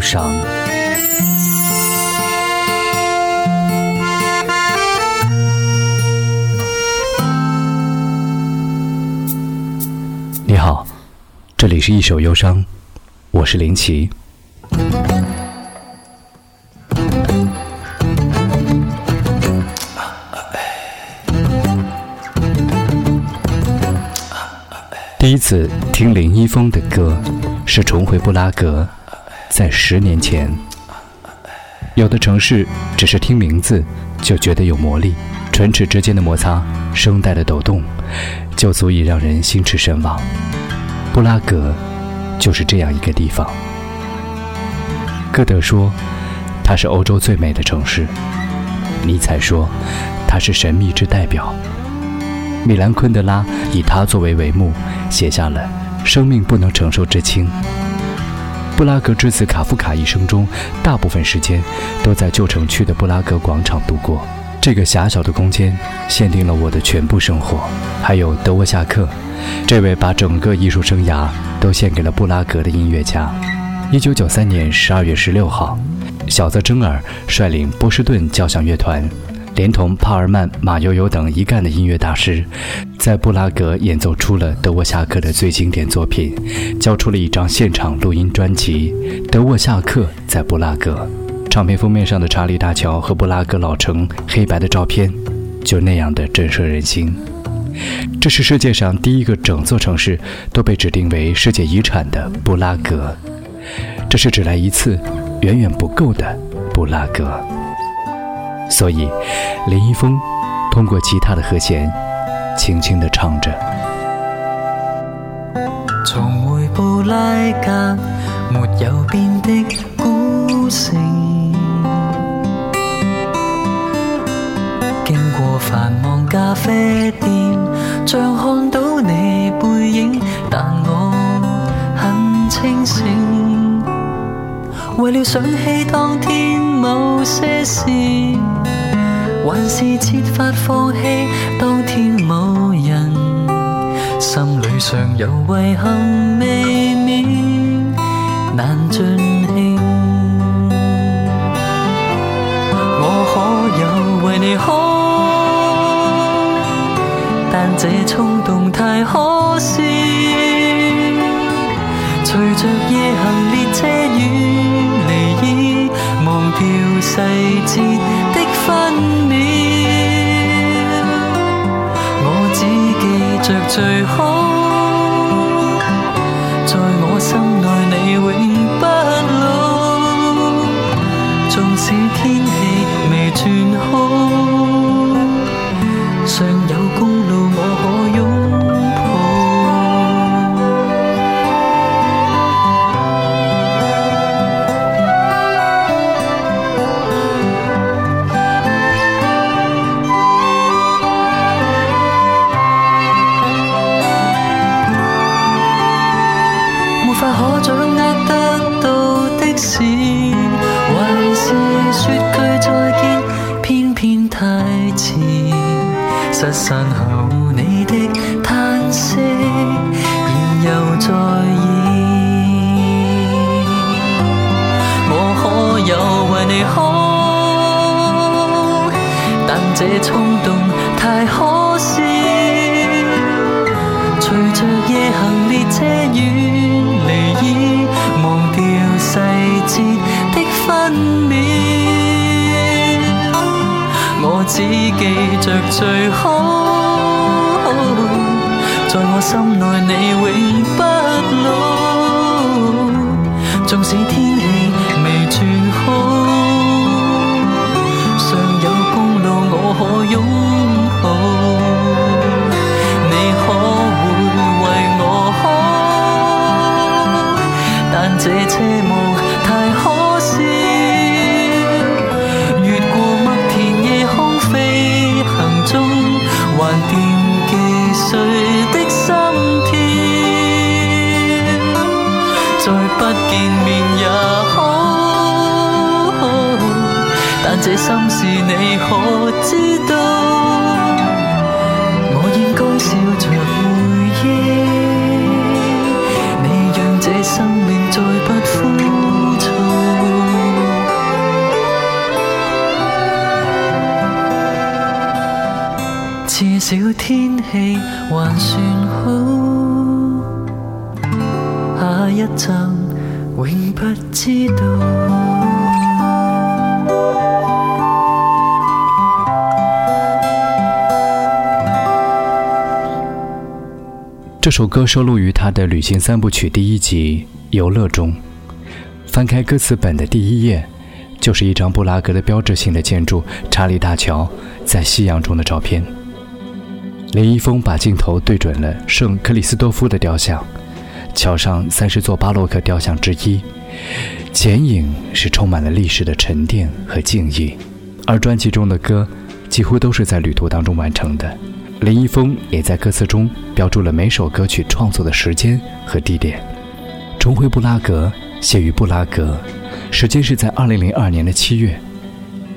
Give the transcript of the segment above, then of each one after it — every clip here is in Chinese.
忧伤。你好，这里是一首忧伤，我是林奇。第一次听林一峰的歌，是重回布拉格，在十年前。有的城市只是听名字就觉得有魔力，唇齿之间的摩擦，声带的抖动，就足以让人心驰神往。布拉格就是这样一个地方。歌德说，它是欧洲最美的城市；尼采说，它是神秘之代表。米兰昆德拉以它作为帷幕，写下了《生命不能承受之轻》。布拉格之子卡夫卡一生中大部分时间都在旧城区的布拉格广场度过。这个狭小的空间限定了我的全部生活。还有德沃夏克，这位把整个艺术生涯都献给了布拉格的音乐家。一九九三年十二月十六号，小泽征尔率领波士顿交响乐团。连同帕尔曼、马友友等一干的音乐大师，在布拉格演奏出了德沃夏克的最经典作品，交出了一张现场录音专辑《德沃夏克在布拉格》。唱片封面上的查理大桥和布拉格老城黑白的照片，就那样的震慑人心。这是世界上第一个整座城市都被指定为世界遗产的布拉格，这是只来一次远远不够的布拉格。所以，林一峰通过吉他的和弦，轻轻地唱着。重回布拉格，没有变的古城。经过繁忙咖啡店，像看到你背影，但我很清醒。为了想起当天某些事。还是设法放弃当天某人，心里尚有遗憾未免难尽兴。我可有为你哭？但这冲动太可笑。随着夜行列车远离，已忘掉细节的。分秒，我只记着最好。在我心内，你永不老。纵使天气未转好，事，还是说句再见，偏偏太迟。失散后你的叹息，然又再现。我可有为你好，但这冲动太可笑。随着夜行列车远离已。细节的分秒。我只记着最好，在我心内你永不老。纵使天气未转好，尚有公路我可拥抱。这车望太可笑，越过麦田夜空飞行中，还惦记谁的心跳，再不见面也好。但这心事你可知？这首歌收录于他的旅行三部曲第一集《游乐》中。翻开歌词本的第一页，就是一张布拉格的标志性的建筑——查理大桥在夕阳中的照片。林一峰把镜头对准了圣克里斯多夫的雕像，桥上三十座巴洛克雕像之一，剪影是充满了历史的沉淀和敬意。而专辑中的歌，几乎都是在旅途当中完成的。林一峰也在歌词中标注了每首歌曲创作的时间和地点。重回布拉格，写于布拉格，时间是在二零零二年的七月。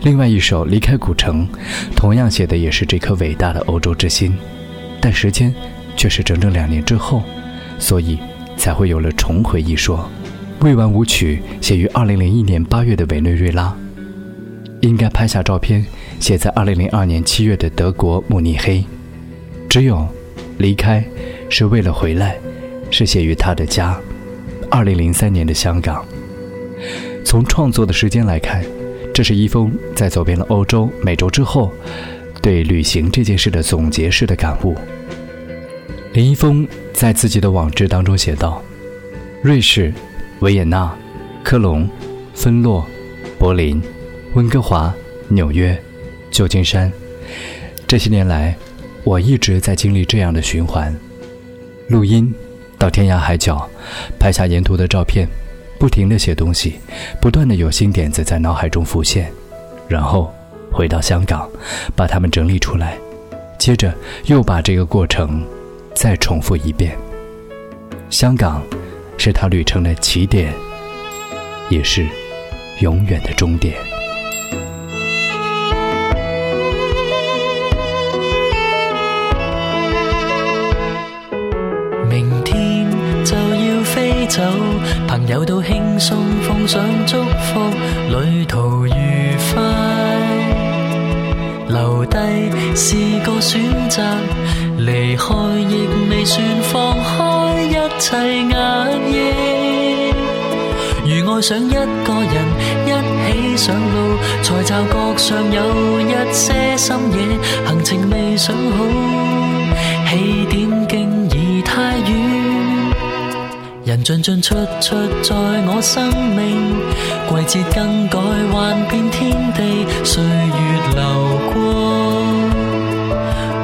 另外一首《离开古城》，同样写的也是这颗伟大的欧洲之心，但时间却是整整两年之后，所以才会有了重回一说。未完舞曲写于二零零一年八月的委内瑞拉，应该拍下照片，写在二零零二年七月的德国慕尼黑。只有离开是为了回来，是写于他的家。二零零三年的香港。从创作的时间来看，这是一封在走遍了欧洲、美洲之后，对旅行这件事的总结式的感悟。林一峰在自己的网志当中写道：“瑞士、维也纳、科隆、芬洛、柏林、温哥华、纽约、旧金山，这些年来。”我一直在经历这样的循环：录音，到天涯海角，拍下沿途的照片，不停地写东西，不断的有新点子在脑海中浮现，然后回到香港，把它们整理出来，接着又把这个过程再重复一遍。香港是他旅程的起点，也是永远的终点。送奉上祝福，旅途愉快。留低是个选择，离开亦未算放开一切压抑。如爱上一个人，一起上路，才察觉上有一些深夜，行程未想好，进进出出在我生命，季节更改，幻变天地，岁月流过。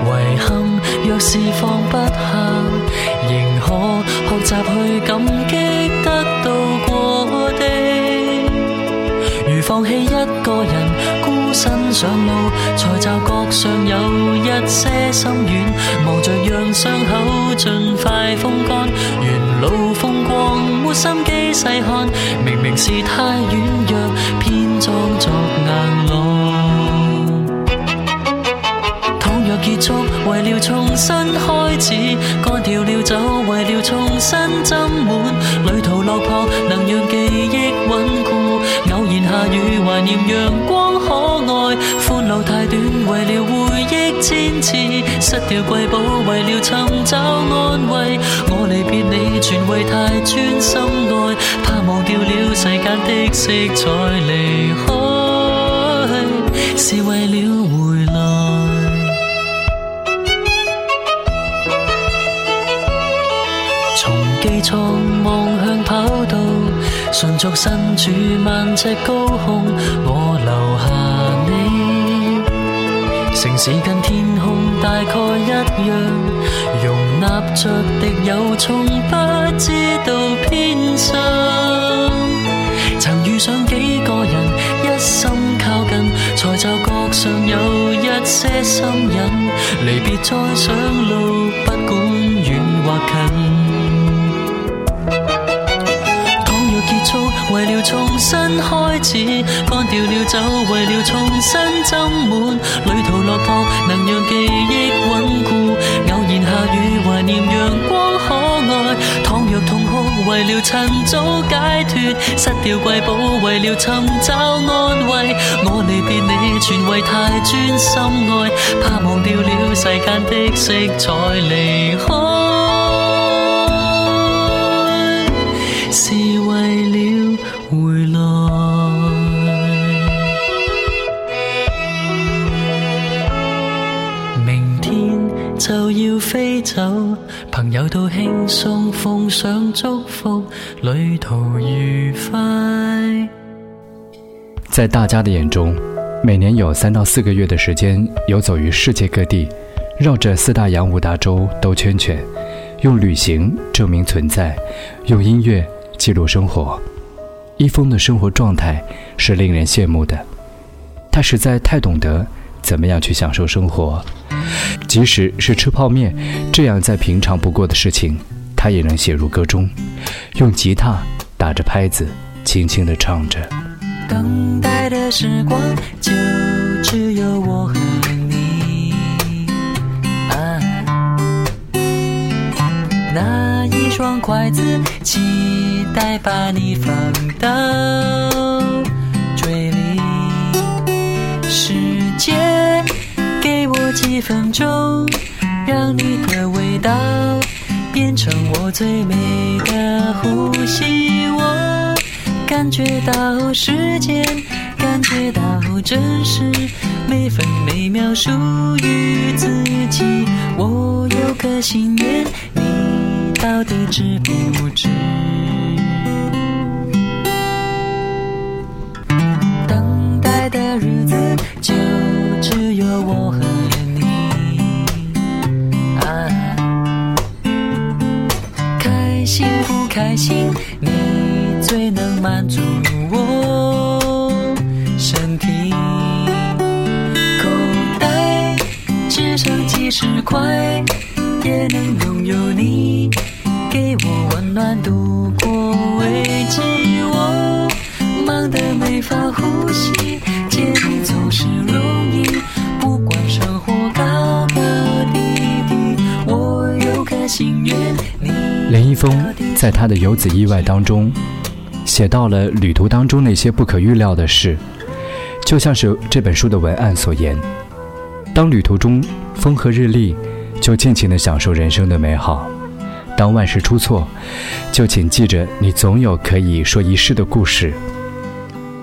遗憾，若是放不下，仍可学习去感激得到过的。如放弃一个人，孤身上路，才察觉上有一些心软，忙着让伤口尽快风干，心机细看，明明是太软弱，偏装作硬朗。倘若结束，为了重新开始，干掉了酒，为了重新斟满。旅途落魄，能让记忆稳固。偶然下雨，怀念阳光可爱。欢路太短，为了回忆坚持。失掉瑰宝，为了寻找安慰。离别你，全为太专心爱，怕忘掉了世间的色彩。离开是为了回来。从机舱望向跑道，纯属身处万尺高空，我留下你。城市跟天空大概一样，容纳着敌友，从不知道偏心。曾遇上几个人，一心靠近，才就觉上有一些心瘾。离别再上路，不管远或近。倘若结束，为了。了重新开始，干掉了酒，为了重新斟满。旅途落魄，能让记忆稳固。偶然下雨，怀念阳光可爱。倘若痛哭，为了趁早解脱。失掉瑰宝，为了寻找安慰。我离别你，全为太专心爱，怕忘掉了世间的色彩，离开。朋友都轻松奉上祝福，旅途愉快。在大家的眼中，每年有三到四个月的时间游走于世界各地，绕着四大洋五大洲兜圈圈，用旅行证明存在，用音乐。记录生活，一峰的生活状态是令人羡慕的。他实在太懂得怎么样去享受生活，即使是吃泡面这样再平常不过的事情，他也能写入歌中，用吉他打着拍子，轻轻地唱着。等待的时光，就只有我和你。啊，拿一双筷子。期待把你放到几分钟，让你的味道变成我最美的呼吸。我感觉到时间，感觉到真实，每分每秒属于自己。我有个心愿，你到底知不知？几十块，也能拥有你，给我温暖度过危机。我忙得没法呼吸。总是容易，不管生活高高低低，我有个心愿。你林一峰在他的游子意外当中，写到了旅途当中那些不可预料的事，就像是这本书的文案所言：当旅途中风和日丽，就尽情的享受人生的美好；当万事出错，就请记着你总有可以说一世的故事。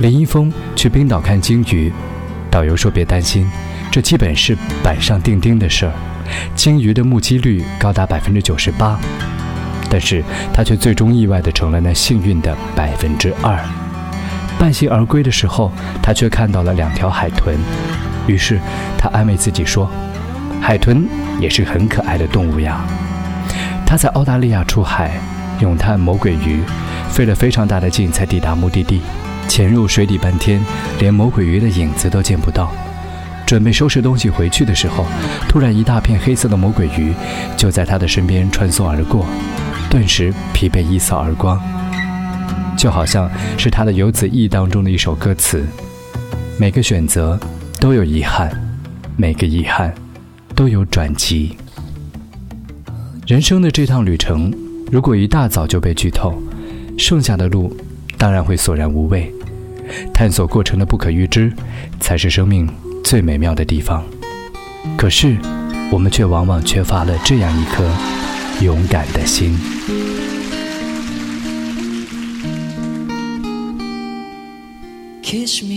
林一峰去冰岛看鲸鱼，导游说别担心，这基本是板上钉钉的事儿，鲸鱼的目击率高达百分之九十八，但是他却最终意外的成了那幸运的百分之二。半信而归的时候，他却看到了两条海豚，于是他安慰自己说，海豚也是很可爱的动物呀。他在澳大利亚出海，咏叹魔鬼鱼，费了非常大的劲才抵达目的地。潜入水底半天，连魔鬼鱼的影子都见不到。准备收拾东西回去的时候，突然一大片黑色的魔鬼鱼就在他的身边穿梭而过，顿时疲惫一扫而光。就好像是他的游子意当中的一首歌词：每个选择都有遗憾，每个遗憾都有转机。人生的这趟旅程，如果一大早就被剧透，剩下的路当然会索然无味。探索过程的不可预知，才是生命最美妙的地方。可是，我们却往往缺乏了这样一颗勇敢的心。Kiss me.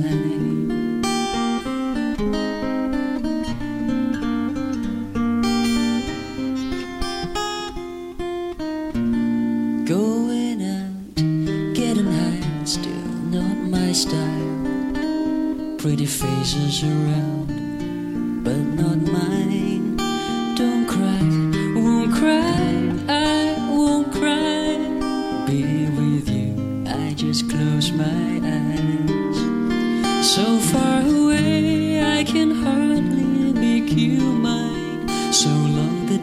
na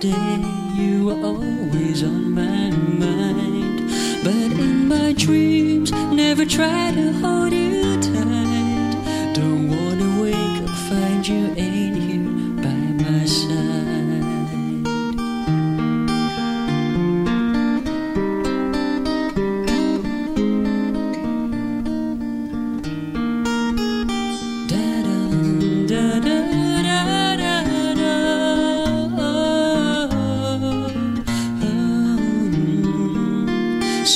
you were always on my mind. But in my dreams, never try to hold you tight. Don't wanna wake up, find you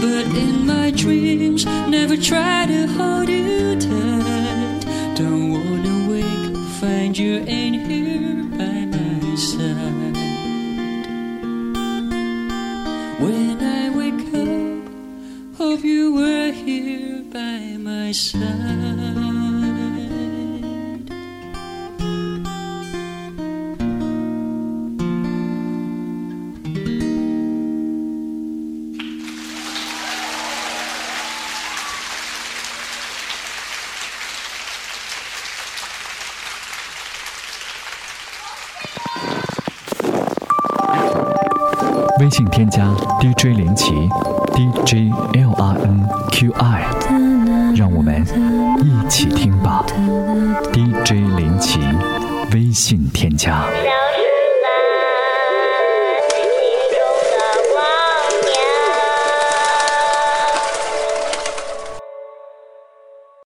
But in my dreams, never try to hold you tight. Don't wanna wake, find you ain't here by my side. When I wake up, hope you were here by my side. 微信添加 DJ 林奇，DJ L R N Q I，让我们一起听吧。DJ 林奇，微信添加。